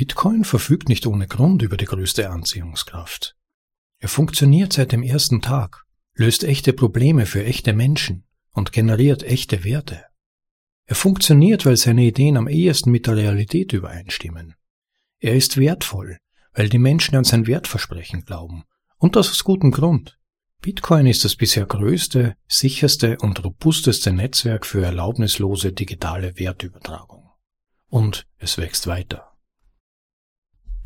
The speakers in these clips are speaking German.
Bitcoin verfügt nicht ohne Grund über die größte Anziehungskraft. Er funktioniert seit dem ersten Tag, löst echte Probleme für echte Menschen und generiert echte Werte. Er funktioniert, weil seine Ideen am ehesten mit der Realität übereinstimmen. Er ist wertvoll, weil die Menschen an sein Wertversprechen glauben. Und das aus gutem Grund. Bitcoin ist das bisher größte, sicherste und robusteste Netzwerk für erlaubnislose digitale Wertübertragung. Und es wächst weiter.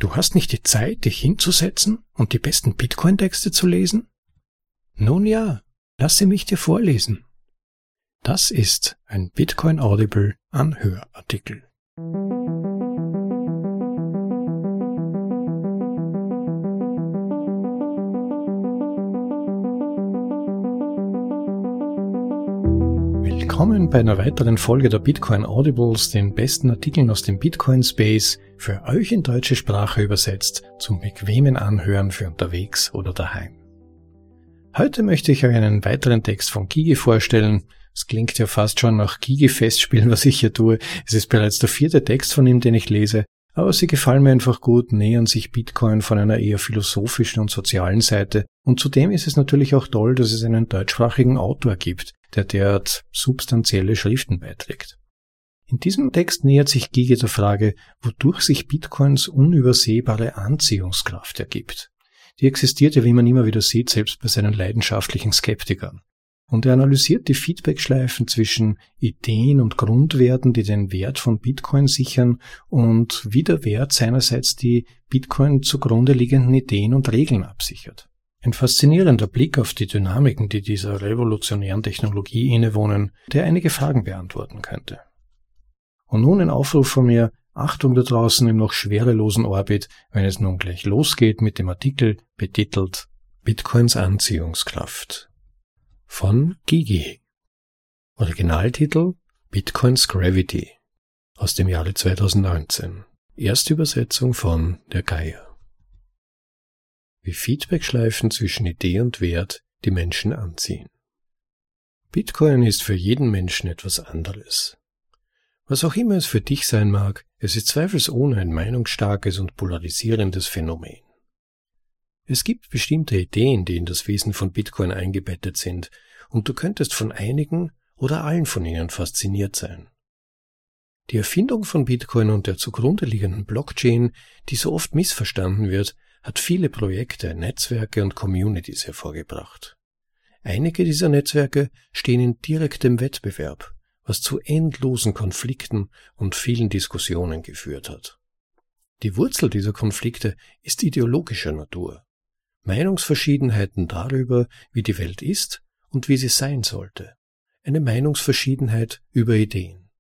Du hast nicht die Zeit, dich hinzusetzen und die besten Bitcoin-Texte zu lesen? Nun ja, lasse mich dir vorlesen. Das ist ein Bitcoin Audible Anhörartikel. Willkommen bei einer weiteren Folge der Bitcoin Audibles, den besten Artikeln aus dem Bitcoin Space, für euch in deutsche Sprache übersetzt, zum bequemen Anhören für unterwegs oder daheim. Heute möchte ich euch einen weiteren Text von Gigi vorstellen. Es klingt ja fast schon nach Gigi-Festspielen, was ich hier tue. Es ist bereits der vierte Text von ihm, den ich lese, aber sie gefallen mir einfach gut, nähern sich Bitcoin von einer eher philosophischen und sozialen Seite. Und zudem ist es natürlich auch toll, dass es einen deutschsprachigen Autor gibt, der derart substanzielle Schriften beiträgt. In diesem Text nähert sich Gigi der Frage, wodurch sich Bitcoins unübersehbare Anziehungskraft ergibt. Die existierte, wie man immer wieder sieht, selbst bei seinen leidenschaftlichen Skeptikern. Und er analysiert die Feedbackschleifen zwischen Ideen und Grundwerten, die den Wert von Bitcoin sichern und wie der Wert seinerseits die Bitcoin zugrunde liegenden Ideen und Regeln absichert. Ein faszinierender Blick auf die Dynamiken, die dieser revolutionären Technologie innewohnen, der einige Fragen beantworten könnte. Und nun ein Aufruf von mir, Achtung da draußen im noch schwerelosen Orbit, wenn es nun gleich losgeht mit dem Artikel betitelt Bitcoins Anziehungskraft von Gigi. Originaltitel Bitcoins Gravity aus dem Jahre 2019. Erstübersetzung von der Geier wie Feedbackschleifen zwischen Idee und Wert die Menschen anziehen. Bitcoin ist für jeden Menschen etwas anderes. Was auch immer es für dich sein mag, es ist zweifelsohne ein meinungsstarkes und polarisierendes Phänomen. Es gibt bestimmte Ideen, die in das Wesen von Bitcoin eingebettet sind, und du könntest von einigen oder allen von ihnen fasziniert sein. Die Erfindung von Bitcoin und der zugrunde liegenden Blockchain, die so oft missverstanden wird, hat viele Projekte, Netzwerke und Communities hervorgebracht. Einige dieser Netzwerke stehen in direktem Wettbewerb, was zu endlosen Konflikten und vielen Diskussionen geführt hat. Die Wurzel dieser Konflikte ist ideologischer Natur. Meinungsverschiedenheiten darüber, wie die Welt ist und wie sie sein sollte. Eine Meinungsverschiedenheit über Ideen.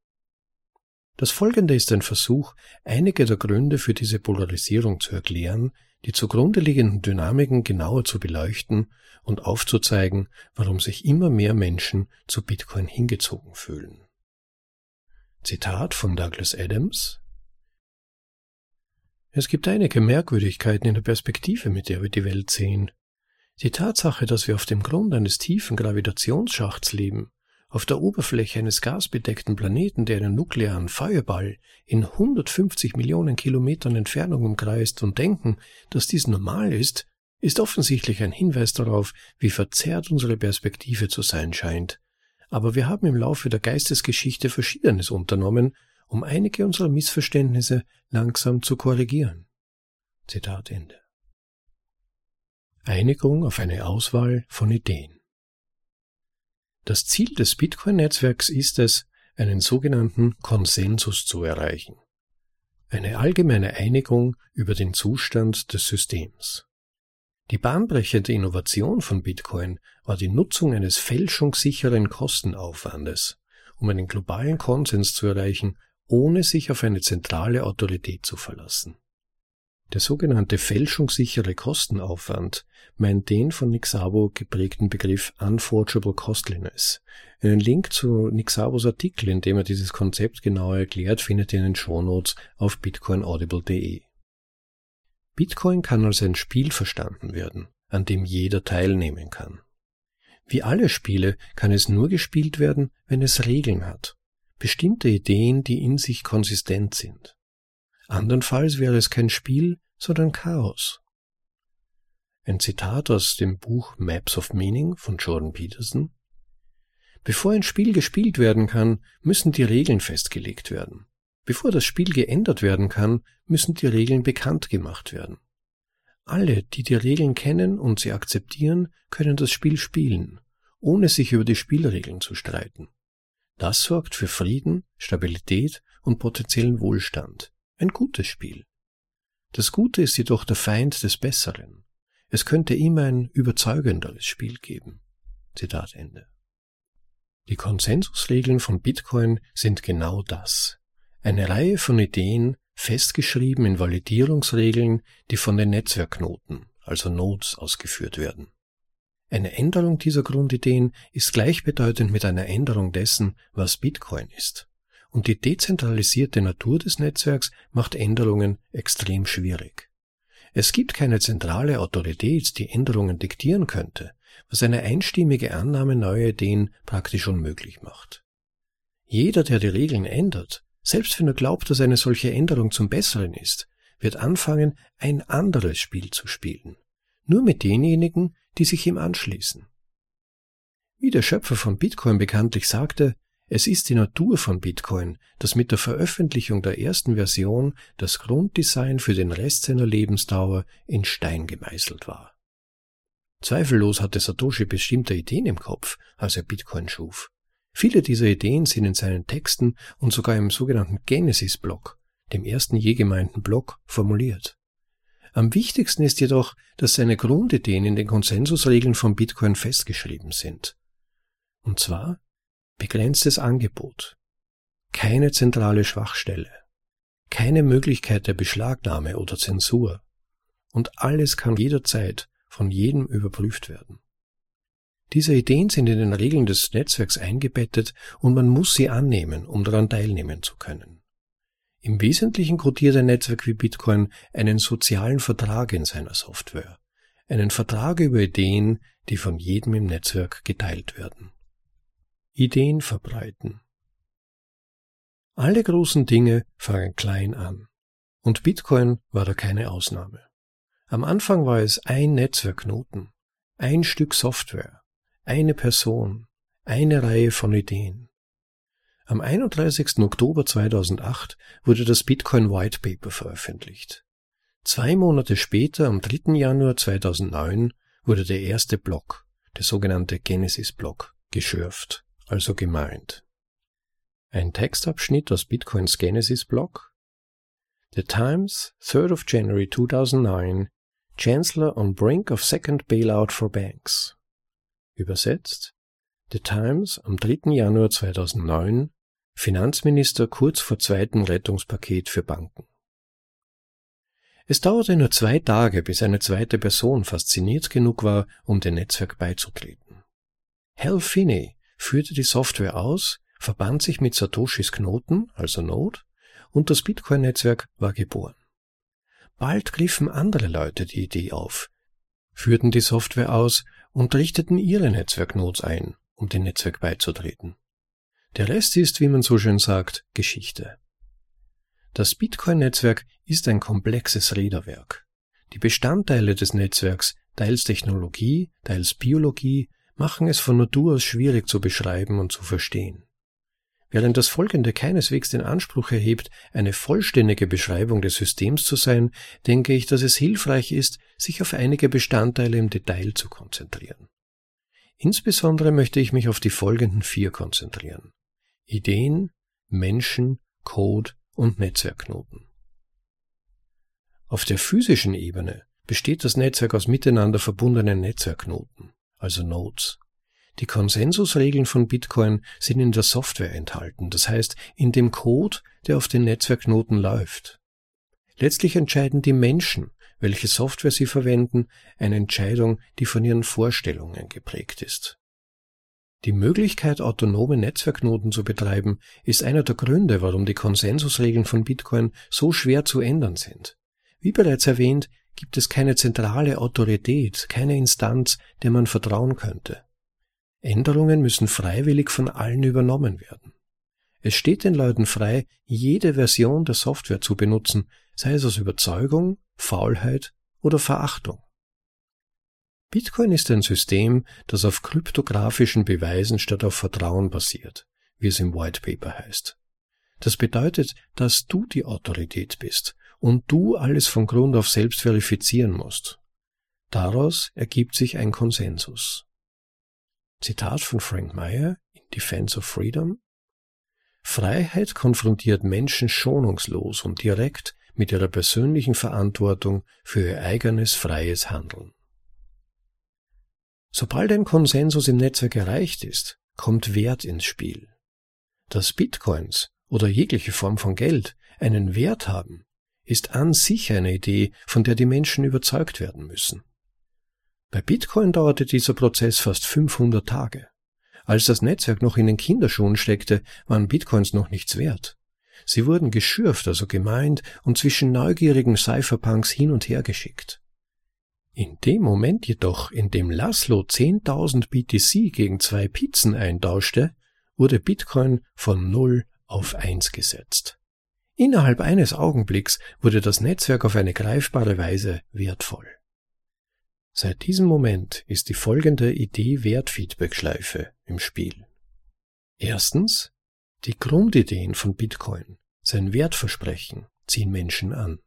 Das folgende ist ein Versuch, einige der Gründe für diese Polarisierung zu erklären, die zugrunde liegenden Dynamiken genauer zu beleuchten und aufzuzeigen, warum sich immer mehr Menschen zu Bitcoin hingezogen fühlen. Zitat von Douglas Adams Es gibt einige Merkwürdigkeiten in der Perspektive, mit der wir die Welt sehen. Die Tatsache, dass wir auf dem Grund eines tiefen Gravitationsschachts leben, auf der Oberfläche eines gasbedeckten Planeten, der einen nuklearen Feuerball in 150 Millionen Kilometern Entfernung umkreist und denken, dass dies normal ist, ist offensichtlich ein Hinweis darauf, wie verzerrt unsere Perspektive zu sein scheint. Aber wir haben im Laufe der Geistesgeschichte Verschiedenes unternommen, um einige unserer Missverständnisse langsam zu korrigieren. Zitat Ende. Einigung auf eine Auswahl von Ideen. Das Ziel des Bitcoin-Netzwerks ist es, einen sogenannten Konsensus zu erreichen. Eine allgemeine Einigung über den Zustand des Systems. Die bahnbrechende Innovation von Bitcoin war die Nutzung eines fälschungssicheren Kostenaufwandes, um einen globalen Konsens zu erreichen, ohne sich auf eine zentrale Autorität zu verlassen. Der sogenannte fälschungssichere Kostenaufwand meint den von Nick Szabo geprägten Begriff Unforgeable Costliness. Einen Link zu Nick Szabos Artikel, in dem er dieses Konzept genauer erklärt, findet ihr in den Shownotes auf bitcoinaudible.de. Bitcoin kann als ein Spiel verstanden werden, an dem jeder teilnehmen kann. Wie alle Spiele kann es nur gespielt werden, wenn es Regeln hat, bestimmte Ideen, die in sich konsistent sind. Andernfalls wäre es kein Spiel, sondern Chaos. Ein Zitat aus dem Buch Maps of Meaning von Jordan Peterson. Bevor ein Spiel gespielt werden kann, müssen die Regeln festgelegt werden. Bevor das Spiel geändert werden kann, müssen die Regeln bekannt gemacht werden. Alle, die die Regeln kennen und sie akzeptieren, können das Spiel spielen, ohne sich über die Spielregeln zu streiten. Das sorgt für Frieden, Stabilität und potenziellen Wohlstand. Ein gutes Spiel. Das Gute ist jedoch der Feind des Besseren. Es könnte immer ein überzeugenderes Spiel geben. Zitat Ende. Die Konsensusregeln von Bitcoin sind genau das. Eine Reihe von Ideen, festgeschrieben in Validierungsregeln, die von den Netzwerkknoten, also Nodes, ausgeführt werden. Eine Änderung dieser Grundideen ist gleichbedeutend mit einer Änderung dessen, was Bitcoin ist. Und die dezentralisierte Natur des Netzwerks macht Änderungen extrem schwierig. Es gibt keine zentrale Autorität, die Änderungen diktieren könnte, was eine einstimmige Annahme neuer Ideen praktisch unmöglich macht. Jeder, der die Regeln ändert, selbst wenn er glaubt, dass eine solche Änderung zum Besseren ist, wird anfangen, ein anderes Spiel zu spielen. Nur mit denjenigen, die sich ihm anschließen. Wie der Schöpfer von Bitcoin bekanntlich sagte, es ist die Natur von Bitcoin, dass mit der Veröffentlichung der ersten Version das Grunddesign für den Rest seiner Lebensdauer in Stein gemeißelt war. Zweifellos hatte Satoshi bestimmte Ideen im Kopf, als er Bitcoin schuf. Viele dieser Ideen sind in seinen Texten und sogar im sogenannten Genesis-Block, dem ersten je gemeinten Block, formuliert. Am wichtigsten ist jedoch, dass seine Grundideen in den Konsensusregeln von Bitcoin festgeschrieben sind. Und zwar begrenztes Angebot, keine zentrale Schwachstelle, keine Möglichkeit der Beschlagnahme oder Zensur und alles kann jederzeit von jedem überprüft werden. Diese Ideen sind in den Regeln des Netzwerks eingebettet und man muss sie annehmen, um daran teilnehmen zu können. Im Wesentlichen codiert ein Netzwerk wie Bitcoin einen sozialen Vertrag in seiner Software. Einen Vertrag über Ideen, die von jedem im Netzwerk geteilt werden. Ideen verbreiten. Alle großen Dinge fangen klein an. Und Bitcoin war da keine Ausnahme. Am Anfang war es ein Netzwerkknoten, ein Stück Software, eine Person, eine Reihe von Ideen. Am 31. Oktober 2008 wurde das Bitcoin White Paper veröffentlicht. Zwei Monate später, am 3. Januar 2009, wurde der erste Block, der sogenannte Genesis-Block, geschürft, also gemeint. Ein Textabschnitt aus Bitcoins Genesis-Block. The Times, 3rd of January 2009, Chancellor on brink of second bailout for banks. Übersetzt. The Times am 3. Januar 2009, Finanzminister kurz vor zweiten Rettungspaket für Banken. Es dauerte nur zwei Tage, bis eine zweite Person fasziniert genug war, um dem Netzwerk beizutreten. Hal Finney führte die Software aus, verband sich mit Satoshis Knoten, also Node, und das Bitcoin-Netzwerk war geboren. Bald griffen andere Leute die Idee auf, führten die Software aus und richteten ihre Netzwerknodes ein, um dem Netzwerk beizutreten. Der Rest ist, wie man so schön sagt, Geschichte. Das Bitcoin-Netzwerk ist ein komplexes Räderwerk. Die Bestandteile des Netzwerks, teils Technologie, teils Biologie, machen es von Natur aus schwierig zu beschreiben und zu verstehen. Während das Folgende keineswegs den Anspruch erhebt, eine vollständige Beschreibung des Systems zu sein, denke ich, dass es hilfreich ist, sich auf einige Bestandteile im Detail zu konzentrieren. Insbesondere möchte ich mich auf die folgenden vier konzentrieren. Ideen, Menschen, Code und Netzwerkknoten. Auf der physischen Ebene besteht das Netzwerk aus miteinander verbundenen Netzwerkknoten, also Nodes. Die Konsensusregeln von Bitcoin sind in der Software enthalten, das heißt in dem Code, der auf den Netzwerkknoten läuft. Letztlich entscheiden die Menschen, welche Software sie verwenden, eine Entscheidung, die von ihren Vorstellungen geprägt ist. Die Möglichkeit, autonome Netzwerknoten zu betreiben, ist einer der Gründe, warum die Konsensusregeln von Bitcoin so schwer zu ändern sind. Wie bereits erwähnt, gibt es keine zentrale Autorität, keine Instanz, der man vertrauen könnte. Änderungen müssen freiwillig von allen übernommen werden. Es steht den Leuten frei, jede Version der Software zu benutzen, sei es aus Überzeugung, Faulheit oder Verachtung. Bitcoin ist ein System, das auf kryptografischen Beweisen statt auf Vertrauen basiert, wie es im White Paper heißt. Das bedeutet, dass du die Autorität bist und du alles von Grund auf selbst verifizieren musst. Daraus ergibt sich ein Konsensus. Zitat von Frank Meyer in Defense of Freedom Freiheit konfrontiert Menschen schonungslos und direkt mit ihrer persönlichen Verantwortung für ihr eigenes freies Handeln. Sobald ein Konsensus im Netzwerk erreicht ist, kommt Wert ins Spiel. Dass Bitcoins oder jegliche Form von Geld einen Wert haben, ist an sich eine Idee, von der die Menschen überzeugt werden müssen. Bei Bitcoin dauerte dieser Prozess fast 500 Tage. Als das Netzwerk noch in den Kinderschuhen steckte, waren Bitcoins noch nichts wert. Sie wurden geschürft, also gemeint, und zwischen neugierigen Cypherpunks hin und her geschickt. In dem Moment jedoch, in dem Laszlo 10.000 BTC gegen zwei Pizzen eintauschte, wurde Bitcoin von 0 auf 1 gesetzt. Innerhalb eines Augenblicks wurde das Netzwerk auf eine greifbare Weise wertvoll. Seit diesem Moment ist die folgende Idee-Wert-Feedback-Schleife im Spiel. Erstens, die Grundideen von Bitcoin, sein Wertversprechen, ziehen Menschen an.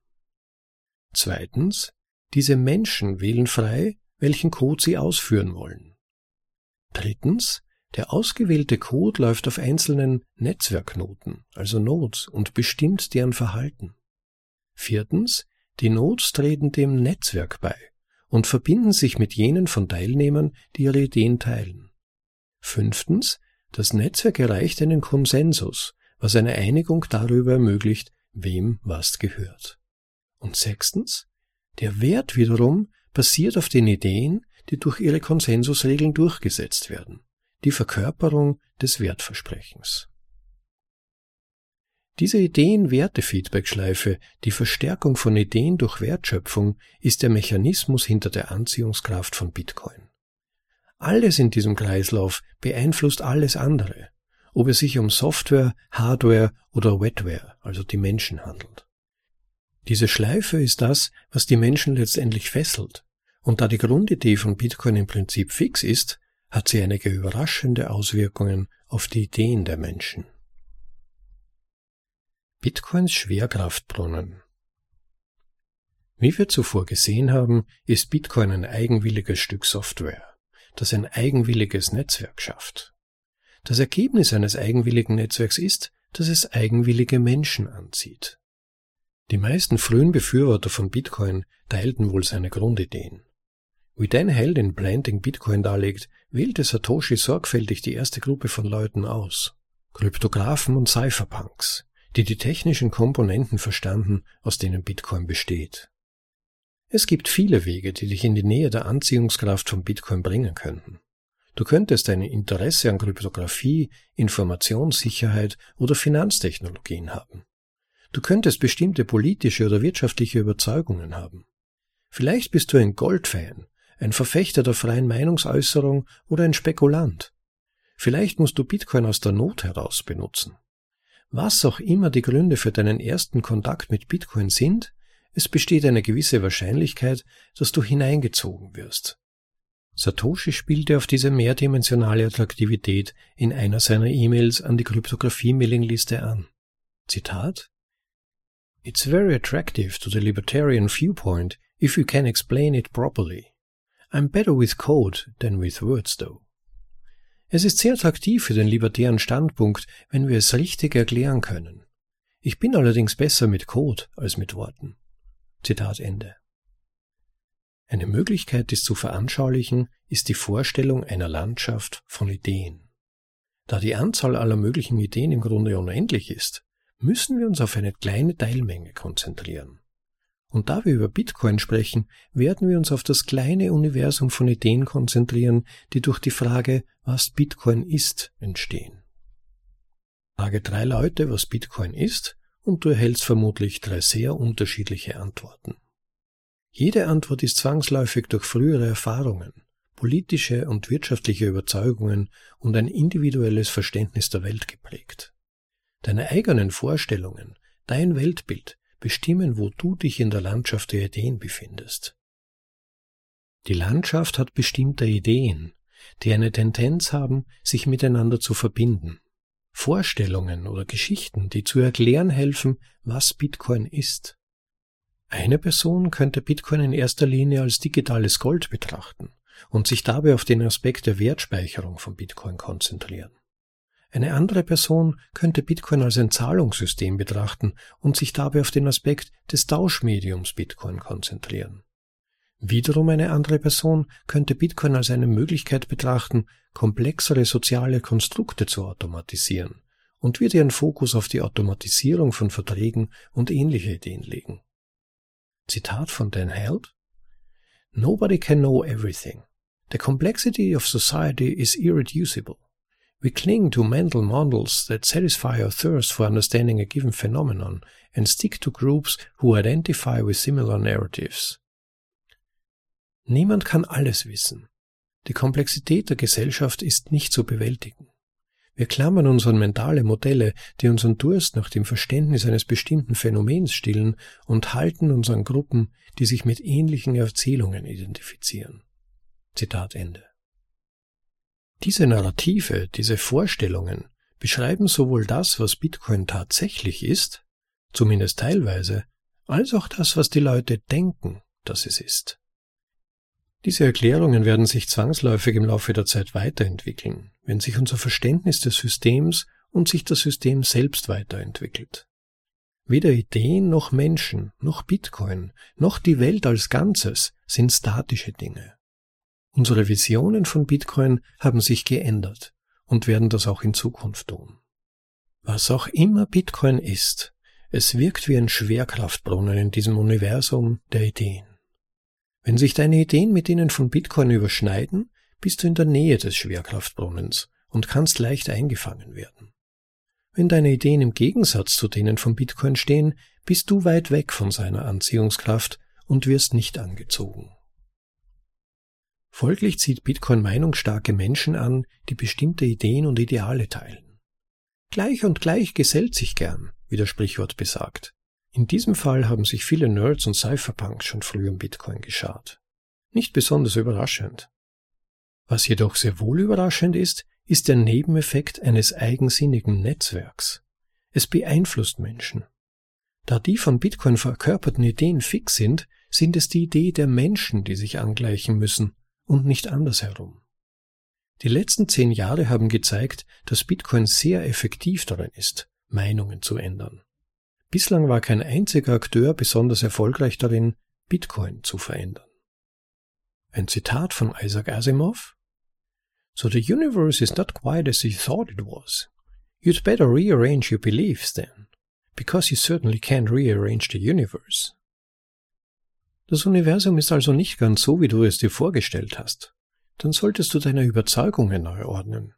Zweitens, diese Menschen wählen frei, welchen Code sie ausführen wollen. Drittens, der ausgewählte Code läuft auf einzelnen Netzwerknoten, also Nodes, und bestimmt deren Verhalten. Viertens, die Nodes treten dem Netzwerk bei und verbinden sich mit jenen von Teilnehmern, die ihre Ideen teilen. Fünftens, das Netzwerk erreicht einen Konsensus, was eine Einigung darüber ermöglicht, wem was gehört. Und sechstens, der Wert wiederum basiert auf den Ideen, die durch ihre Konsensusregeln durchgesetzt werden, die Verkörperung des Wertversprechens. Diese Ideen-Werte-Feedback-Schleife, die Verstärkung von Ideen durch Wertschöpfung, ist der Mechanismus hinter der Anziehungskraft von Bitcoin. Alles in diesem Kreislauf beeinflusst alles andere, ob es sich um Software, Hardware oder Wetware, also die Menschen handelt. Diese Schleife ist das, was die Menschen letztendlich fesselt, und da die Grundidee von Bitcoin im Prinzip fix ist, hat sie einige überraschende Auswirkungen auf die Ideen der Menschen. Bitcoins Schwerkraftbrunnen. Wie wir zuvor gesehen haben, ist Bitcoin ein eigenwilliges Stück Software, das ein eigenwilliges Netzwerk schafft. Das Ergebnis eines eigenwilligen Netzwerks ist, dass es eigenwillige Menschen anzieht. Die meisten frühen Befürworter von Bitcoin teilten wohl seine Grundideen. Wie Dan Held in Planting Bitcoin darlegt, wählte Satoshi sorgfältig die erste Gruppe von Leuten aus. Kryptographen und Cypherpunks, die die technischen Komponenten verstanden, aus denen Bitcoin besteht. Es gibt viele Wege, die dich in die Nähe der Anziehungskraft von Bitcoin bringen könnten. Du könntest dein Interesse an Kryptographie, Informationssicherheit oder Finanztechnologien haben. Du könntest bestimmte politische oder wirtschaftliche Überzeugungen haben. Vielleicht bist du ein Goldfan, ein Verfechter der freien Meinungsäußerung oder ein Spekulant. Vielleicht musst du Bitcoin aus der Not heraus benutzen. Was auch immer die Gründe für deinen ersten Kontakt mit Bitcoin sind, es besteht eine gewisse Wahrscheinlichkeit, dass du hineingezogen wirst. Satoshi spielte auf diese mehrdimensionale Attraktivität in einer seiner E-Mails an die Kryptographie-Mailingliste an. Zitat It's very attractive to the libertarian viewpoint if you can explain it properly. I'm better with code than with words though. Es ist sehr attraktiv für den libertären Standpunkt, wenn wir es richtig erklären können. Ich bin allerdings besser mit Code als mit Worten. Zitat Ende. Eine Möglichkeit, dies zu veranschaulichen, ist die Vorstellung einer Landschaft von Ideen. Da die Anzahl aller möglichen Ideen im Grunde unendlich ist, müssen wir uns auf eine kleine Teilmenge konzentrieren. Und da wir über Bitcoin sprechen, werden wir uns auf das kleine Universum von Ideen konzentrieren, die durch die Frage, was Bitcoin ist, entstehen. Frage drei Leute, was Bitcoin ist, und du erhältst vermutlich drei sehr unterschiedliche Antworten. Jede Antwort ist zwangsläufig durch frühere Erfahrungen, politische und wirtschaftliche Überzeugungen und ein individuelles Verständnis der Welt geprägt. Deine eigenen Vorstellungen, dein Weltbild bestimmen, wo du dich in der Landschaft der Ideen befindest. Die Landschaft hat bestimmte Ideen, die eine Tendenz haben, sich miteinander zu verbinden. Vorstellungen oder Geschichten, die zu erklären helfen, was Bitcoin ist. Eine Person könnte Bitcoin in erster Linie als digitales Gold betrachten und sich dabei auf den Aspekt der Wertspeicherung von Bitcoin konzentrieren. Eine andere Person könnte Bitcoin als ein Zahlungssystem betrachten und sich dabei auf den Aspekt des Tauschmediums Bitcoin konzentrieren. Wiederum eine andere Person könnte Bitcoin als eine Möglichkeit betrachten, komplexere soziale Konstrukte zu automatisieren und wird ihren Fokus auf die Automatisierung von Verträgen und ähnliche Ideen legen. Zitat von Dan Held Nobody can know everything. The complexity of society is irreducible. We cling to mental models that satisfy our thirst for understanding a given phenomenon and stick to groups who identify with similar narratives. Niemand kann alles wissen. Die Komplexität der Gesellschaft ist nicht zu bewältigen. Wir klammern uns an mentale Modelle, die unseren Durst nach dem Verständnis eines bestimmten Phänomens stillen und halten uns an Gruppen, die sich mit ähnlichen Erzählungen identifizieren. Zitat Ende. Diese Narrative, diese Vorstellungen beschreiben sowohl das, was Bitcoin tatsächlich ist, zumindest teilweise, als auch das, was die Leute denken, dass es ist. Diese Erklärungen werden sich zwangsläufig im Laufe der Zeit weiterentwickeln, wenn sich unser Verständnis des Systems und sich das System selbst weiterentwickelt. Weder Ideen noch Menschen, noch Bitcoin, noch die Welt als Ganzes sind statische Dinge. Unsere Visionen von Bitcoin haben sich geändert und werden das auch in Zukunft tun. Was auch immer Bitcoin ist, es wirkt wie ein Schwerkraftbrunnen in diesem Universum der Ideen. Wenn sich deine Ideen mit denen von Bitcoin überschneiden, bist du in der Nähe des Schwerkraftbrunnens und kannst leicht eingefangen werden. Wenn deine Ideen im Gegensatz zu denen von Bitcoin stehen, bist du weit weg von seiner Anziehungskraft und wirst nicht angezogen. Folglich zieht Bitcoin meinungsstarke Menschen an, die bestimmte Ideen und Ideale teilen. Gleich und gleich gesellt sich gern, wie das Sprichwort besagt. In diesem Fall haben sich viele Nerds und Cypherpunks schon früh um Bitcoin geschart. Nicht besonders überraschend. Was jedoch sehr wohl überraschend ist, ist der Nebeneffekt eines eigensinnigen Netzwerks. Es beeinflusst Menschen. Da die von Bitcoin verkörperten Ideen fix sind, sind es die Idee der Menschen, die sich angleichen müssen und nicht andersherum. Die letzten zehn Jahre haben gezeigt, dass Bitcoin sehr effektiv darin ist, Meinungen zu ändern. Bislang war kein einziger Akteur besonders erfolgreich darin, Bitcoin zu verändern. Ein Zitat von Isaac Asimov So the universe is not quite as you thought it was. You'd better rearrange your beliefs then, because you certainly can't rearrange the universe. Das Universum ist also nicht ganz so, wie du es dir vorgestellt hast. Dann solltest du deine Überzeugungen neu ordnen.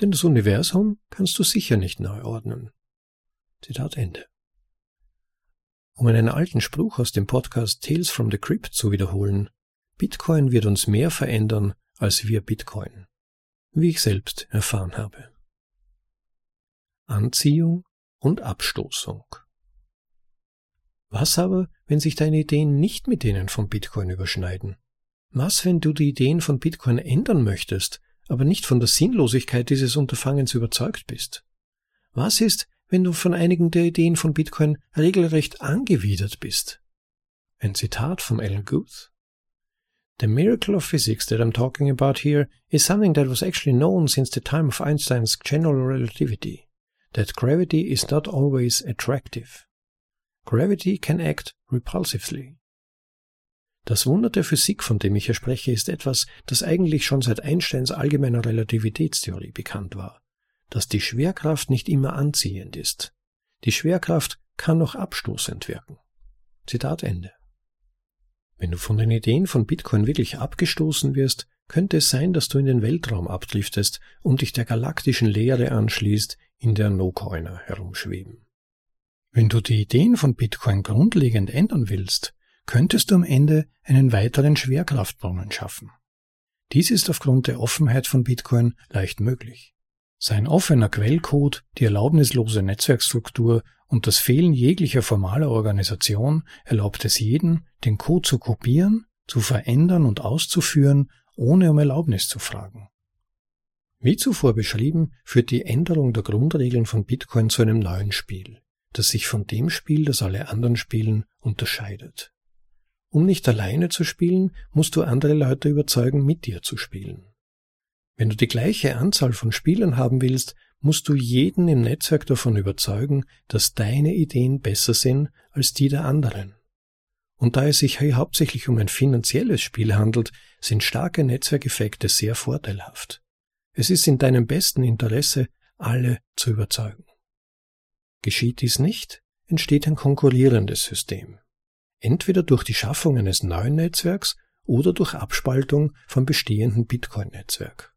Denn das Universum kannst du sicher nicht neu ordnen. Zitat Ende. Um einen alten Spruch aus dem Podcast Tales from the Crypt zu wiederholen, Bitcoin wird uns mehr verändern als wir Bitcoin, wie ich selbst erfahren habe. Anziehung und Abstoßung. Was aber, wenn sich deine Ideen nicht mit denen von Bitcoin überschneiden? Was, wenn du die Ideen von Bitcoin ändern möchtest, aber nicht von der Sinnlosigkeit dieses Unterfangens überzeugt bist? Was ist, wenn du von einigen der Ideen von Bitcoin regelrecht angewidert bist. Ein Zitat von Alan Guth. The miracle of physics that I'm talking about here is something that was actually known since the time of Einstein's general relativity, that gravity is not always attractive. Gravity can act repulsively. Das Wunder der Physik, von dem ich hier spreche, ist etwas, das eigentlich schon seit Einsteins allgemeiner Relativitätstheorie bekannt war dass die Schwerkraft nicht immer anziehend ist. Die Schwerkraft kann auch abstoßend wirken. Zitat Ende. Wenn du von den Ideen von Bitcoin wirklich abgestoßen wirst, könnte es sein, dass du in den Weltraum abdriftest und dich der galaktischen Leere anschließt, in der No-Coiner herumschweben. Wenn du die Ideen von Bitcoin grundlegend ändern willst, könntest du am Ende einen weiteren Schwerkraftbrunnen schaffen. Dies ist aufgrund der Offenheit von Bitcoin leicht möglich. Sein offener Quellcode, die erlaubnislose Netzwerkstruktur und das Fehlen jeglicher formaler Organisation erlaubt es jedem, den Code zu kopieren, zu verändern und auszuführen, ohne um Erlaubnis zu fragen. Wie zuvor beschrieben, führt die Änderung der Grundregeln von Bitcoin zu einem neuen Spiel, das sich von dem Spiel, das alle anderen spielen, unterscheidet. Um nicht alleine zu spielen, musst du andere Leute überzeugen, mit dir zu spielen. Wenn du die gleiche Anzahl von Spielern haben willst, musst du jeden im Netzwerk davon überzeugen, dass deine Ideen besser sind als die der anderen. Und da es sich hier hauptsächlich um ein finanzielles Spiel handelt, sind starke Netzwerkeffekte sehr vorteilhaft. Es ist in deinem besten Interesse, alle zu überzeugen. Geschieht dies nicht, entsteht ein konkurrierendes System. Entweder durch die Schaffung eines neuen Netzwerks oder durch Abspaltung vom bestehenden Bitcoin-Netzwerk.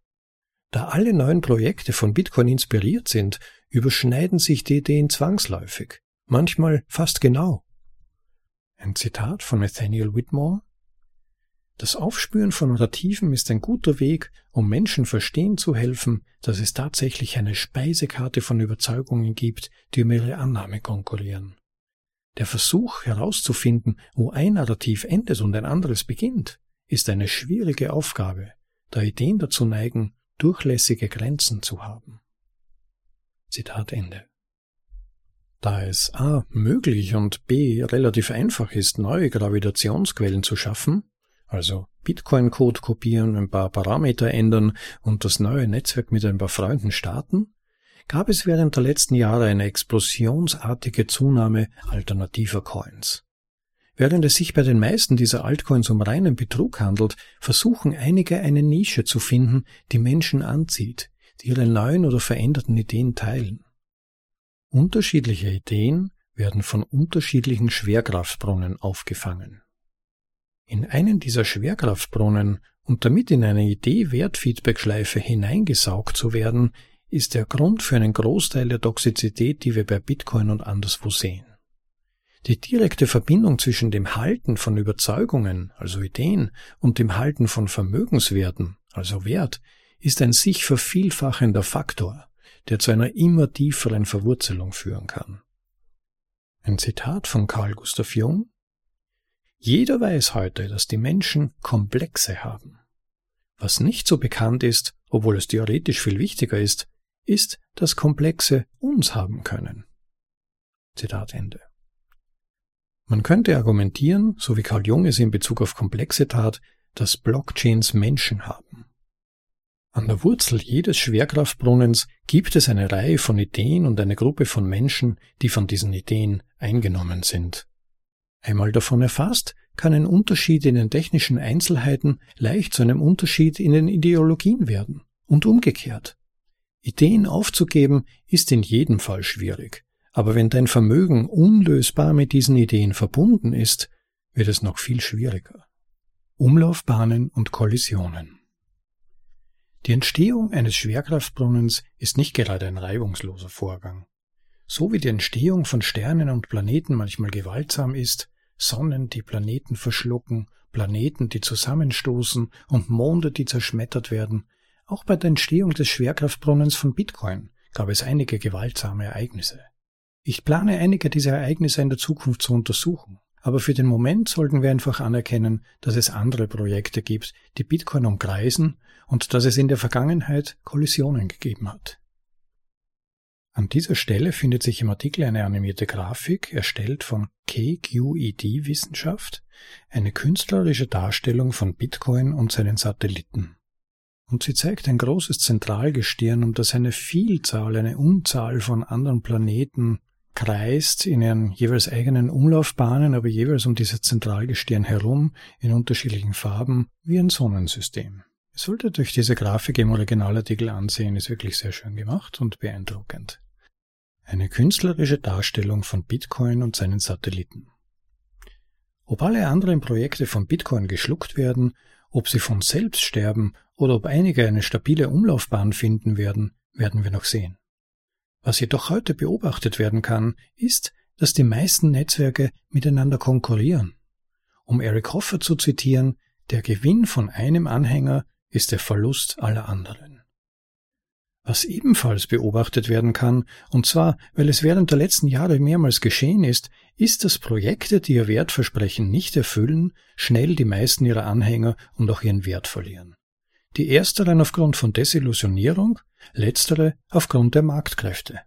Da alle neuen Projekte von Bitcoin inspiriert sind, überschneiden sich die Ideen zwangsläufig, manchmal fast genau. Ein Zitat von Nathaniel Whitmore Das Aufspüren von Narrativen ist ein guter Weg, um Menschen verstehen zu helfen, dass es tatsächlich eine Speisekarte von Überzeugungen gibt, die um ihre Annahme konkurrieren. Der Versuch herauszufinden, wo ein Narrativ endet und ein anderes beginnt, ist eine schwierige Aufgabe, da Ideen dazu neigen, durchlässige Grenzen zu haben. Zitat Ende. Da es a. möglich und b. relativ einfach ist, neue Gravitationsquellen zu schaffen, also Bitcoin-Code kopieren, ein paar Parameter ändern und das neue Netzwerk mit ein paar Freunden starten, gab es während der letzten Jahre eine explosionsartige Zunahme alternativer Coins. Während es sich bei den meisten dieser Altcoins um reinen Betrug handelt, versuchen einige eine Nische zu finden, die Menschen anzieht, die ihre neuen oder veränderten Ideen teilen. Unterschiedliche Ideen werden von unterschiedlichen Schwerkraftbrunnen aufgefangen. In einen dieser Schwerkraftbrunnen und damit in eine Idee-Wert-Feedback-Schleife hineingesaugt zu werden, ist der Grund für einen Großteil der Toxizität, die wir bei Bitcoin und anderswo sehen. Die direkte Verbindung zwischen dem Halten von Überzeugungen, also Ideen, und dem Halten von Vermögenswerten, also Wert, ist ein sich vervielfachender Faktor, der zu einer immer tieferen Verwurzelung führen kann. Ein Zitat von Carl Gustav Jung Jeder weiß heute, dass die Menschen Komplexe haben. Was nicht so bekannt ist, obwohl es theoretisch viel wichtiger ist, ist, dass Komplexe uns haben können. Zitat Ende. Man könnte argumentieren, so wie Carl Jung es in Bezug auf Komplexe tat, dass Blockchains Menschen haben. An der Wurzel jedes Schwerkraftbrunnens gibt es eine Reihe von Ideen und eine Gruppe von Menschen, die von diesen Ideen eingenommen sind. Einmal davon erfasst, kann ein Unterschied in den technischen Einzelheiten leicht zu einem Unterschied in den Ideologien werden und umgekehrt. Ideen aufzugeben ist in jedem Fall schwierig, aber wenn dein Vermögen unlösbar mit diesen Ideen verbunden ist, wird es noch viel schwieriger. Umlaufbahnen und Kollisionen. Die Entstehung eines Schwerkraftbrunnens ist nicht gerade ein reibungsloser Vorgang. So wie die Entstehung von Sternen und Planeten manchmal gewaltsam ist, Sonnen, die Planeten verschlucken, Planeten, die zusammenstoßen und Monde, die zerschmettert werden, auch bei der Entstehung des Schwerkraftbrunnens von Bitcoin gab es einige gewaltsame Ereignisse. Ich plane einige dieser Ereignisse in der Zukunft zu untersuchen. Aber für den Moment sollten wir einfach anerkennen, dass es andere Projekte gibt, die Bitcoin umkreisen und dass es in der Vergangenheit Kollisionen gegeben hat. An dieser Stelle findet sich im Artikel eine animierte Grafik, erstellt von KQED Wissenschaft, eine künstlerische Darstellung von Bitcoin und seinen Satelliten. Und sie zeigt ein großes Zentralgestirn, um das eine Vielzahl, eine Unzahl von anderen Planeten kreist in ihren jeweils eigenen Umlaufbahnen, aber jeweils um dieses Zentralgestirn herum in unterschiedlichen Farben wie ein Sonnensystem. Ihr solltet euch diese Grafik im Originalartikel ansehen, ist wirklich sehr schön gemacht und beeindruckend. Eine künstlerische Darstellung von Bitcoin und seinen Satelliten. Ob alle anderen Projekte von Bitcoin geschluckt werden, ob sie von selbst sterben oder ob einige eine stabile Umlaufbahn finden werden, werden wir noch sehen. Was jedoch heute beobachtet werden kann, ist, dass die meisten Netzwerke miteinander konkurrieren. Um Eric Hoffer zu zitieren, der Gewinn von einem Anhänger ist der Verlust aller anderen. Was ebenfalls beobachtet werden kann, und zwar, weil es während der letzten Jahre mehrmals geschehen ist, ist, dass Projekte, die ihr Wertversprechen nicht erfüllen, schnell die meisten ihrer Anhänger und auch ihren Wert verlieren. Die ersteren aufgrund von Desillusionierung, letztere aufgrund der Marktkräfte.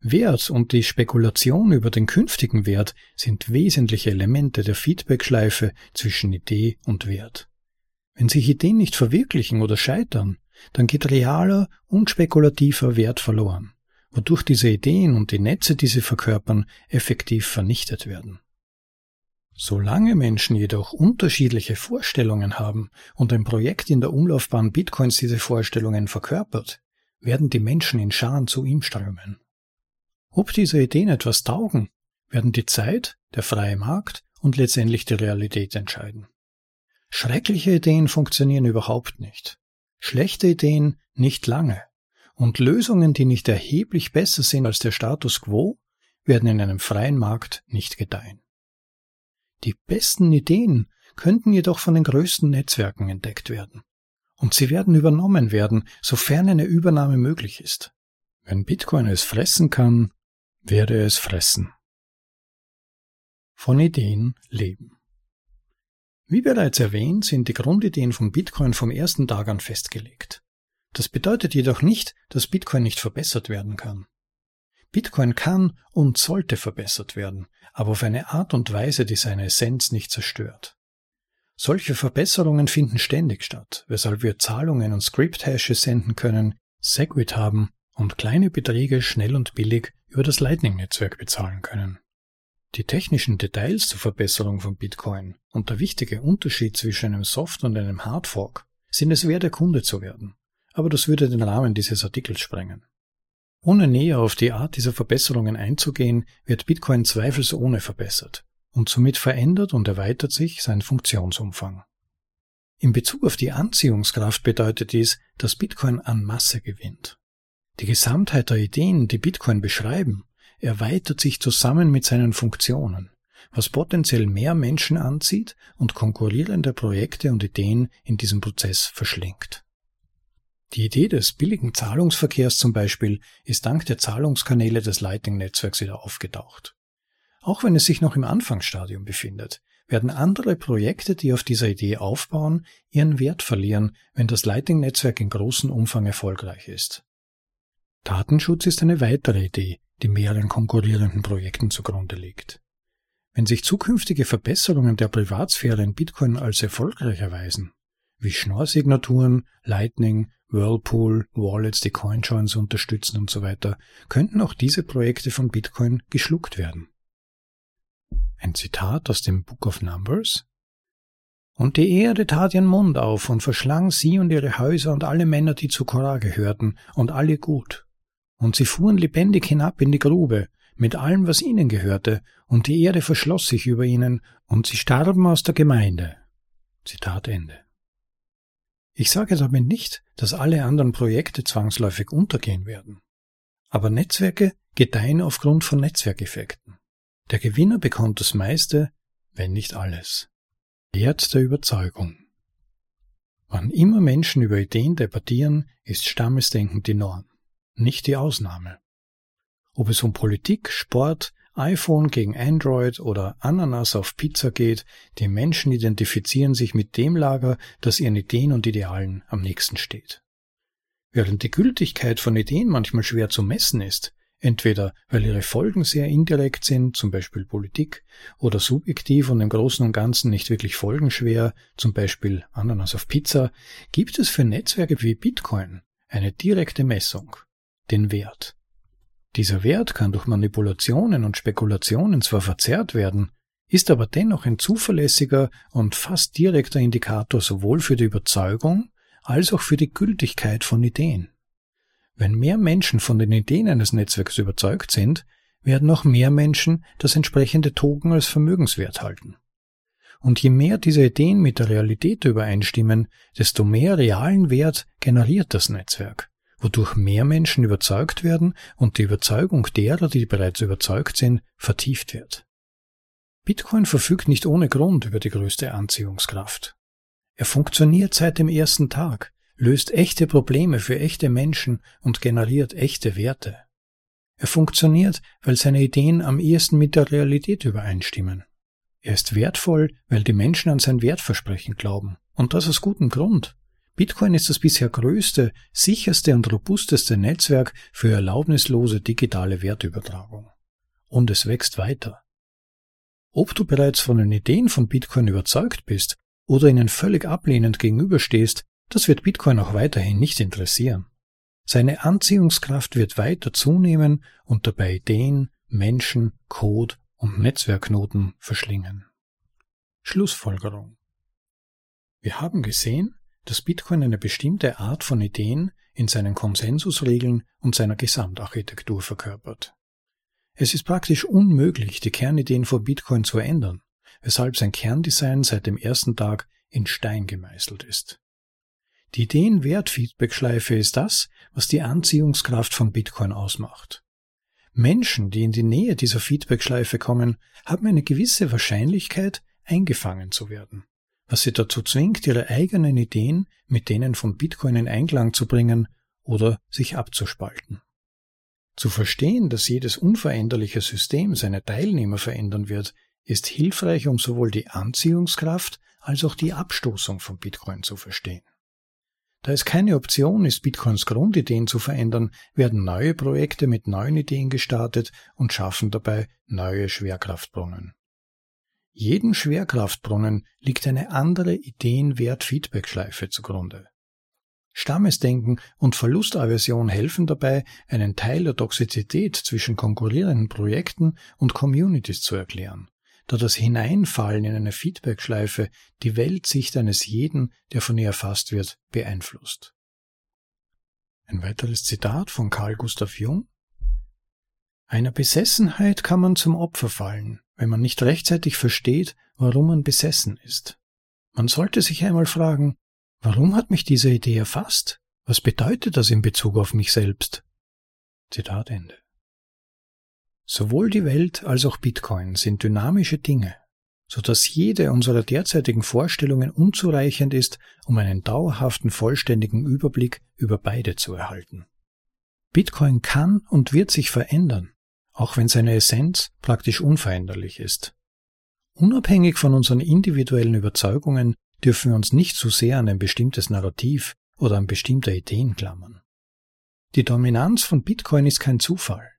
Wert und die Spekulation über den künftigen Wert sind wesentliche Elemente der Feedbackschleife zwischen Idee und Wert. Wenn sich Ideen nicht verwirklichen oder scheitern, dann geht realer und spekulativer Wert verloren, wodurch diese Ideen und die Netze, die sie verkörpern, effektiv vernichtet werden. Solange Menschen jedoch unterschiedliche Vorstellungen haben und ein Projekt in der Umlaufbahn Bitcoins diese Vorstellungen verkörpert, werden die Menschen in Scharen zu ihm strömen. Ob diese Ideen etwas taugen, werden die Zeit, der freie Markt und letztendlich die Realität entscheiden. Schreckliche Ideen funktionieren überhaupt nicht. Schlechte Ideen nicht lange. Und Lösungen, die nicht erheblich besser sind als der Status quo, werden in einem freien Markt nicht gedeihen. Die besten Ideen könnten jedoch von den größten Netzwerken entdeckt werden. Und sie werden übernommen werden, sofern eine Übernahme möglich ist. Wenn Bitcoin es fressen kann, werde es fressen. Von Ideen leben. Wie bereits erwähnt, sind die Grundideen von Bitcoin vom ersten Tag an festgelegt. Das bedeutet jedoch nicht, dass Bitcoin nicht verbessert werden kann. Bitcoin kann und sollte verbessert werden, aber auf eine Art und Weise, die seine Essenz nicht zerstört. Solche Verbesserungen finden ständig statt, weshalb wir Zahlungen und Script-Hashes senden können, Segwit haben und kleine Beträge schnell und billig über das Lightning-Netzwerk bezahlen können. Die technischen Details zur Verbesserung von Bitcoin und der wichtige Unterschied zwischen einem Soft- und einem Hardfork sind es wert, der Kunde zu werden. Aber das würde den Rahmen dieses Artikels sprengen. Ohne näher auf die Art dieser Verbesserungen einzugehen, wird Bitcoin zweifelsohne verbessert und somit verändert und erweitert sich sein Funktionsumfang. In Bezug auf die Anziehungskraft bedeutet dies, dass Bitcoin an Masse gewinnt. Die Gesamtheit der Ideen, die Bitcoin beschreiben, erweitert sich zusammen mit seinen Funktionen, was potenziell mehr Menschen anzieht und konkurrierende Projekte und Ideen in diesem Prozess verschlingt. Die Idee des billigen Zahlungsverkehrs zum Beispiel ist dank der Zahlungskanäle des Lightning-Netzwerks wieder aufgetaucht. Auch wenn es sich noch im Anfangsstadium befindet, werden andere Projekte, die auf dieser Idee aufbauen, ihren Wert verlieren, wenn das Lightning-Netzwerk in großem Umfang erfolgreich ist. Datenschutz ist eine weitere Idee, die mehreren konkurrierenden Projekten zugrunde liegt. Wenn sich zukünftige Verbesserungen der Privatsphäre in Bitcoin als erfolgreich erweisen, wie Schnorr-Signaturen, Lightning, Whirlpool, Wallets, die Coinjoins unterstützen und so weiter, könnten auch diese Projekte von Bitcoin geschluckt werden. Ein Zitat aus dem Book of Numbers. Und die Erde tat ihren Mund auf und verschlang sie und ihre Häuser und alle Männer, die zu Korah gehörten, und alle gut. Und sie fuhren lebendig hinab in die Grube, mit allem, was ihnen gehörte, und die Erde verschloss sich über ihnen, und sie starben aus der Gemeinde. Zitat Ende. Ich sage damit nicht, dass alle anderen Projekte zwangsläufig untergehen werden. Aber Netzwerke gedeihen aufgrund von Netzwerkeffekten. Der Gewinner bekommt das meiste, wenn nicht alles. Wert der Überzeugung. Wann immer Menschen über Ideen debattieren, ist Stammesdenken die Norm nicht die Ausnahme. Ob es um Politik, Sport, iPhone gegen Android oder Ananas auf Pizza geht, die Menschen identifizieren sich mit dem Lager, das ihren Ideen und Idealen am nächsten steht. Während die Gültigkeit von Ideen manchmal schwer zu messen ist, entweder weil ihre Folgen sehr indirekt sind, zum Beispiel Politik, oder subjektiv und im Großen und Ganzen nicht wirklich folgenschwer, zum Beispiel Ananas auf Pizza, gibt es für Netzwerke wie Bitcoin eine direkte Messung den Wert. Dieser Wert kann durch Manipulationen und Spekulationen zwar verzerrt werden, ist aber dennoch ein zuverlässiger und fast direkter Indikator sowohl für die Überzeugung als auch für die Gültigkeit von Ideen. Wenn mehr Menschen von den Ideen eines Netzwerks überzeugt sind, werden auch mehr Menschen das entsprechende Token als vermögenswert halten. Und je mehr diese Ideen mit der Realität übereinstimmen, desto mehr realen Wert generiert das Netzwerk wodurch mehr Menschen überzeugt werden und die Überzeugung derer, die bereits überzeugt sind, vertieft wird. Bitcoin verfügt nicht ohne Grund über die größte Anziehungskraft. Er funktioniert seit dem ersten Tag, löst echte Probleme für echte Menschen und generiert echte Werte. Er funktioniert, weil seine Ideen am ehesten mit der Realität übereinstimmen. Er ist wertvoll, weil die Menschen an sein Wertversprechen glauben. Und das aus gutem Grund. Bitcoin ist das bisher größte, sicherste und robusteste Netzwerk für erlaubnislose digitale Wertübertragung. Und es wächst weiter. Ob du bereits von den Ideen von Bitcoin überzeugt bist oder ihnen völlig ablehnend gegenüberstehst, das wird Bitcoin auch weiterhin nicht interessieren. Seine Anziehungskraft wird weiter zunehmen und dabei Ideen, Menschen, Code und Netzwerkknoten verschlingen. Schlussfolgerung. Wir haben gesehen, dass Bitcoin eine bestimmte Art von Ideen in seinen Konsensusregeln und seiner Gesamtarchitektur verkörpert. Es ist praktisch unmöglich, die Kernideen von Bitcoin zu ändern, weshalb sein Kerndesign seit dem ersten Tag in Stein gemeißelt ist. Die Ideenwert-Feedback-Schleife ist das, was die Anziehungskraft von Bitcoin ausmacht. Menschen, die in die Nähe dieser Feedback-Schleife kommen, haben eine gewisse Wahrscheinlichkeit, eingefangen zu werden, was sie dazu zwingt, ihre eigenen Ideen mit denen von Bitcoin in Einklang zu bringen oder sich abzuspalten. Zu verstehen, dass jedes unveränderliche System seine Teilnehmer verändern wird, ist hilfreich, um sowohl die Anziehungskraft als auch die Abstoßung von Bitcoin zu verstehen. Da es keine Option ist, Bitcoins Grundideen zu verändern, werden neue Projekte mit neuen Ideen gestartet und schaffen dabei neue Schwerkraftbrunnen. Jeden Schwerkraftbrunnen liegt eine andere Ideenwert-Feedback-Schleife zugrunde. Stammesdenken und Verlustaversion helfen dabei, einen Teil der Toxizität zwischen konkurrierenden Projekten und Communities zu erklären da das Hineinfallen in eine Feedbackschleife die Weltsicht eines jeden, der von ihr erfasst wird, beeinflusst. Ein weiteres Zitat von Carl Gustav Jung Einer Besessenheit kann man zum Opfer fallen, wenn man nicht rechtzeitig versteht, warum man besessen ist. Man sollte sich einmal fragen, warum hat mich diese Idee erfasst? Was bedeutet das in Bezug auf mich selbst? Zitat Ende. Sowohl die Welt als auch Bitcoin sind dynamische Dinge, so dass jede unserer derzeitigen Vorstellungen unzureichend ist, um einen dauerhaften vollständigen Überblick über beide zu erhalten. Bitcoin kann und wird sich verändern, auch wenn seine Essenz praktisch unveränderlich ist. Unabhängig von unseren individuellen Überzeugungen dürfen wir uns nicht zu sehr an ein bestimmtes Narrativ oder an bestimmte Ideen klammern. Die Dominanz von Bitcoin ist kein Zufall.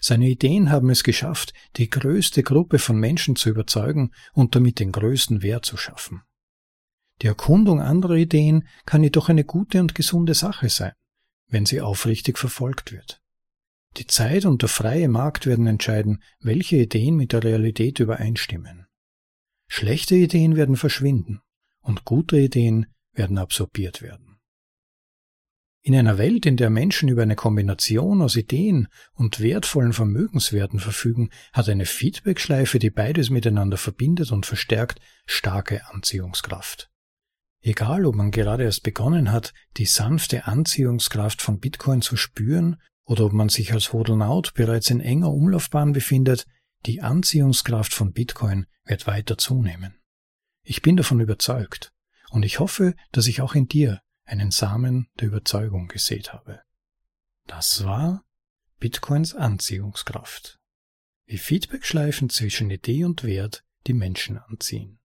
Seine Ideen haben es geschafft, die größte Gruppe von Menschen zu überzeugen und damit den größten Wert zu schaffen. Die Erkundung anderer Ideen kann jedoch eine gute und gesunde Sache sein, wenn sie aufrichtig verfolgt wird. Die Zeit und der freie Markt werden entscheiden, welche Ideen mit der Realität übereinstimmen. Schlechte Ideen werden verschwinden und gute Ideen werden absorbiert werden. In einer Welt, in der Menschen über eine Kombination aus Ideen und wertvollen Vermögenswerten verfügen, hat eine Feedbackschleife, die beides miteinander verbindet und verstärkt, starke Anziehungskraft. Egal, ob man gerade erst begonnen hat, die sanfte Anziehungskraft von Bitcoin zu spüren oder ob man sich als Hodlnaut bereits in enger Umlaufbahn befindet, die Anziehungskraft von Bitcoin wird weiter zunehmen. Ich bin davon überzeugt und ich hoffe, dass ich auch in dir einen Samen der Überzeugung gesät habe. Das war Bitcoins Anziehungskraft. Wie Feedbackschleifen zwischen Idee und Wert die Menschen anziehen.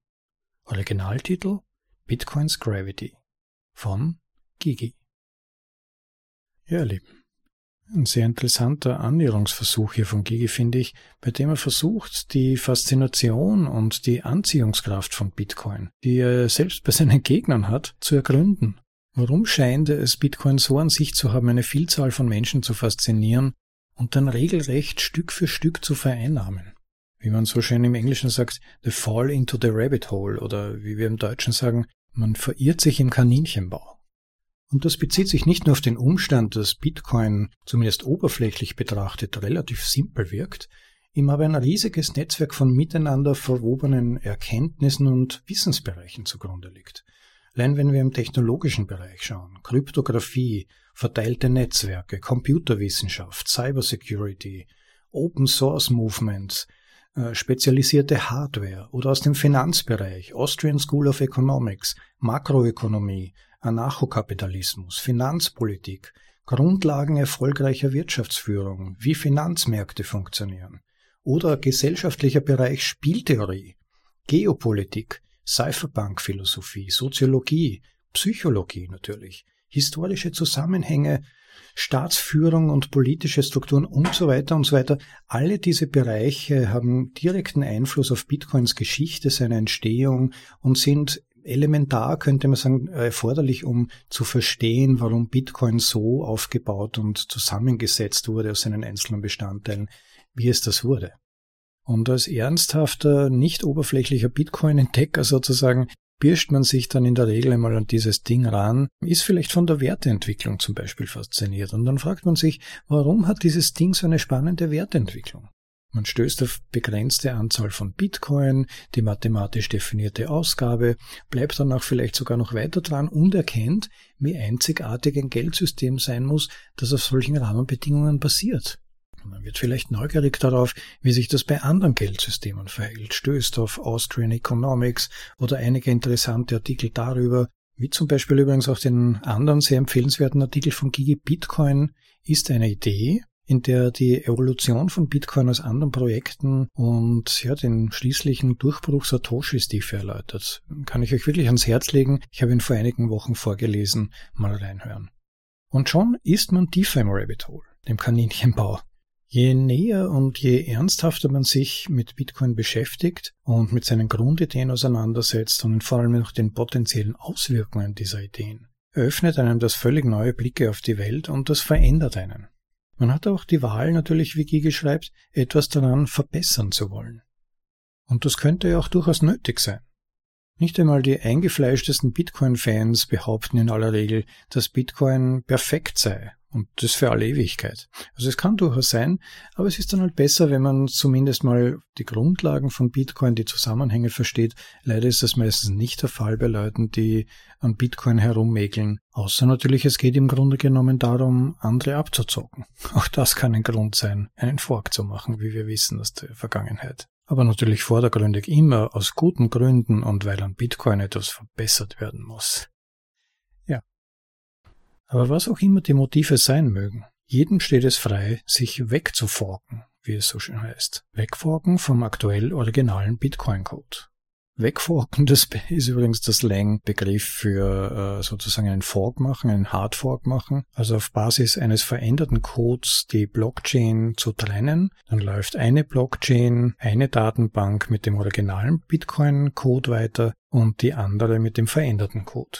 Originaltitel Bitcoins Gravity von Gigi. Ja, Lieben, ein sehr interessanter Annäherungsversuch hier von Gigi, finde ich, bei dem er versucht, die Faszination und die Anziehungskraft von Bitcoin, die er selbst bei seinen Gegnern hat, zu ergründen Warum scheint es Bitcoin so an sich zu haben, eine Vielzahl von Menschen zu faszinieren und dann regelrecht Stück für Stück zu vereinnahmen? Wie man so schön im Englischen sagt, the fall into the rabbit hole oder wie wir im Deutschen sagen, man verirrt sich im Kaninchenbau. Und das bezieht sich nicht nur auf den Umstand, dass Bitcoin zumindest oberflächlich betrachtet relativ simpel wirkt, ihm aber ein riesiges Netzwerk von miteinander verwobenen Erkenntnissen und Wissensbereichen zugrunde liegt. Allein wenn wir im technologischen Bereich schauen, Kryptographie, verteilte Netzwerke, Computerwissenschaft, Cybersecurity, Open Source Movements, äh, spezialisierte Hardware oder aus dem Finanzbereich, Austrian School of Economics, Makroökonomie, Anarchokapitalismus, Finanzpolitik, Grundlagen erfolgreicher Wirtschaftsführung, wie Finanzmärkte funktionieren oder gesellschaftlicher Bereich Spieltheorie, Geopolitik, Cypherpunk-Philosophie, Soziologie, Psychologie natürlich, historische Zusammenhänge, Staatsführung und politische Strukturen und so weiter und so weiter. Alle diese Bereiche haben direkten Einfluss auf Bitcoins Geschichte, seine Entstehung und sind elementar, könnte man sagen, erforderlich, um zu verstehen, warum Bitcoin so aufgebaut und zusammengesetzt wurde aus seinen einzelnen Bestandteilen, wie es das wurde. Und als ernsthafter, nicht oberflächlicher Bitcoin-Entdecker sozusagen pirscht man sich dann in der Regel einmal an dieses Ding ran, ist vielleicht von der Werteentwicklung zum Beispiel fasziniert. Und dann fragt man sich, warum hat dieses Ding so eine spannende Werteentwicklung? Man stößt auf begrenzte Anzahl von Bitcoin, die mathematisch definierte Ausgabe, bleibt dann auch vielleicht sogar noch weiter dran und erkennt, wie einzigartig ein Geldsystem sein muss, das auf solchen Rahmenbedingungen basiert. Man wird vielleicht neugierig darauf, wie sich das bei anderen Geldsystemen verhält, stößt auf Austrian Economics oder einige interessante Artikel darüber, wie zum Beispiel übrigens auch den anderen sehr empfehlenswerten Artikel von Gigi Bitcoin ist eine Idee, in der die Evolution von Bitcoin aus anderen Projekten und ja, den schließlichen Durchbruch Satoshis tiefe erläutert. Kann ich euch wirklich ans Herz legen. Ich habe ihn vor einigen Wochen vorgelesen. Mal reinhören. Und schon ist man tiefer im Rabbit Hole, dem Kaninchenbau. Je näher und je ernsthafter man sich mit Bitcoin beschäftigt und mit seinen Grundideen auseinandersetzt und vor allem noch den potenziellen Auswirkungen dieser Ideen, eröffnet einem das völlig neue Blicke auf die Welt und das verändert einen. Man hat auch die Wahl natürlich, wie Gigi schreibt, etwas daran verbessern zu wollen. Und das könnte ja auch durchaus nötig sein. Nicht einmal die eingefleischtesten Bitcoin-Fans behaupten in aller Regel, dass Bitcoin perfekt sei und das für alle Ewigkeit. Also es kann durchaus sein, aber es ist dann halt besser, wenn man zumindest mal die Grundlagen von Bitcoin, die Zusammenhänge versteht. Leider ist das meistens nicht der Fall bei Leuten, die an Bitcoin herummäkeln. Außer natürlich, es geht im Grunde genommen darum, andere abzuzocken. Auch das kann ein Grund sein, einen Fork zu machen, wie wir wissen aus der Vergangenheit. Aber natürlich vordergründig immer aus guten Gründen und weil an Bitcoin etwas verbessert werden muss. Aber was auch immer die Motive sein mögen, jedem steht es frei, sich wegzuforken, wie es so schön heißt. Wegforken vom aktuell originalen Bitcoin-Code. Wegforken, das ist übrigens der Slang-Begriff für äh, sozusagen einen Fork machen, einen Hardfork machen. Also auf Basis eines veränderten Codes die Blockchain zu trennen. Dann läuft eine Blockchain, eine Datenbank mit dem originalen Bitcoin-Code weiter und die andere mit dem veränderten Code.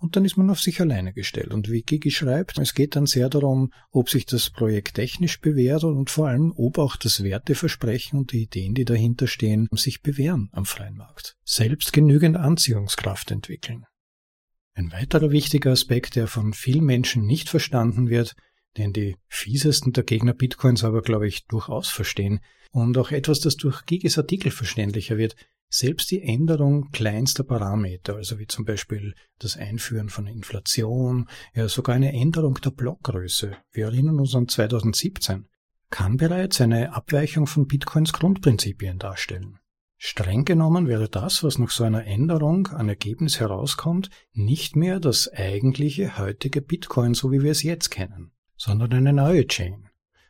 Und dann ist man auf sich alleine gestellt. Und wie Gigi schreibt, es geht dann sehr darum, ob sich das Projekt technisch bewährt und vor allem, ob auch das Werteversprechen und die Ideen, die dahinter stehen, sich bewähren am freien Markt. Selbst genügend Anziehungskraft entwickeln. Ein weiterer wichtiger Aspekt, der von vielen Menschen nicht verstanden wird, den die fiesesten der Gegner Bitcoins aber, glaube ich, durchaus verstehen, und auch etwas, das durch Gigis Artikel verständlicher wird, selbst die Änderung kleinster Parameter, also wie zum Beispiel das Einführen von Inflation, ja sogar eine Änderung der Blockgröße, wir erinnern uns an 2017, kann bereits eine Abweichung von Bitcoins Grundprinzipien darstellen. Streng genommen wäre das, was nach so einer Änderung an Ergebnis herauskommt, nicht mehr das eigentliche heutige Bitcoin, so wie wir es jetzt kennen, sondern eine neue Chain.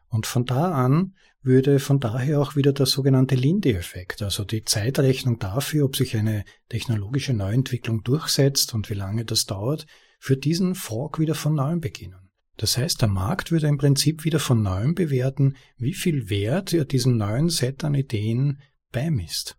Und von da an würde von daher auch wieder der sogenannte Linde-Effekt, also die Zeitrechnung dafür, ob sich eine technologische Neuentwicklung durchsetzt und wie lange das dauert, für diesen Fork wieder von neuem beginnen. Das heißt, der Markt würde im Prinzip wieder von neuem bewerten, wie viel Wert er diesem neuen Set an Ideen beimisst.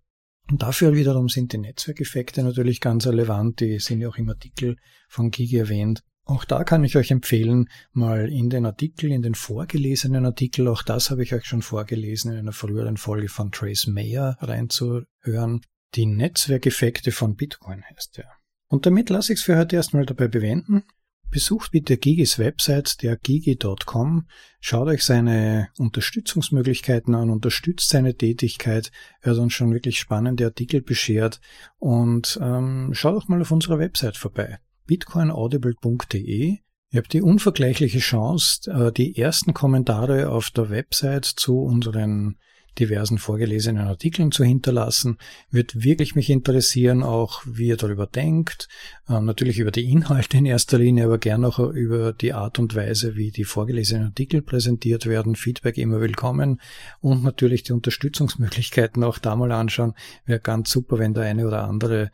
Und dafür wiederum sind die Netzwerkeffekte natürlich ganz relevant, die sind ja auch im Artikel von Gigi erwähnt. Auch da kann ich euch empfehlen, mal in den Artikel, in den vorgelesenen Artikel, auch das habe ich euch schon vorgelesen in einer früheren Folge von Trace Mayer reinzuhören. Die Netzwerkeffekte von Bitcoin heißt er. Und damit lasse ich es für heute erstmal dabei bewenden. Besucht bitte Gigis Website, der gigi.com, schaut euch seine Unterstützungsmöglichkeiten an, unterstützt seine Tätigkeit, er hat uns schon wirklich spannende Artikel beschert und ähm, schaut auch mal auf unserer Website vorbei bitcoinaudible.de. Ihr habt die unvergleichliche Chance, äh, die ersten Kommentare auf der Website zu unseren diversen vorgelesenen Artikeln zu hinterlassen. Wird wirklich mich interessieren, auch wie ihr darüber denkt. Ähm, natürlich über die Inhalte in erster Linie, aber gern auch über die Art und Weise, wie die vorgelesenen Artikel präsentiert werden. Feedback immer willkommen und natürlich die Unterstützungsmöglichkeiten auch da mal anschauen. Wäre ganz super, wenn der eine oder andere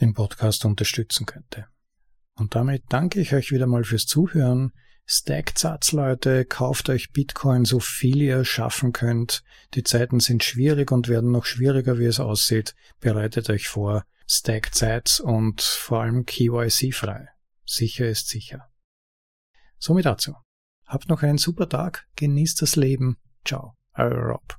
den Podcast unterstützen könnte. Und damit danke ich euch wieder mal fürs Zuhören. Stackt Satz, Leute, kauft euch Bitcoin so viel ihr schaffen könnt. Die Zeiten sind schwierig und werden noch schwieriger, wie es aussieht. Bereitet euch vor. Stackt Sats und vor allem KYC frei. Sicher ist sicher. Somit dazu. Habt noch einen super Tag, genießt das Leben. Ciao, euer Rob.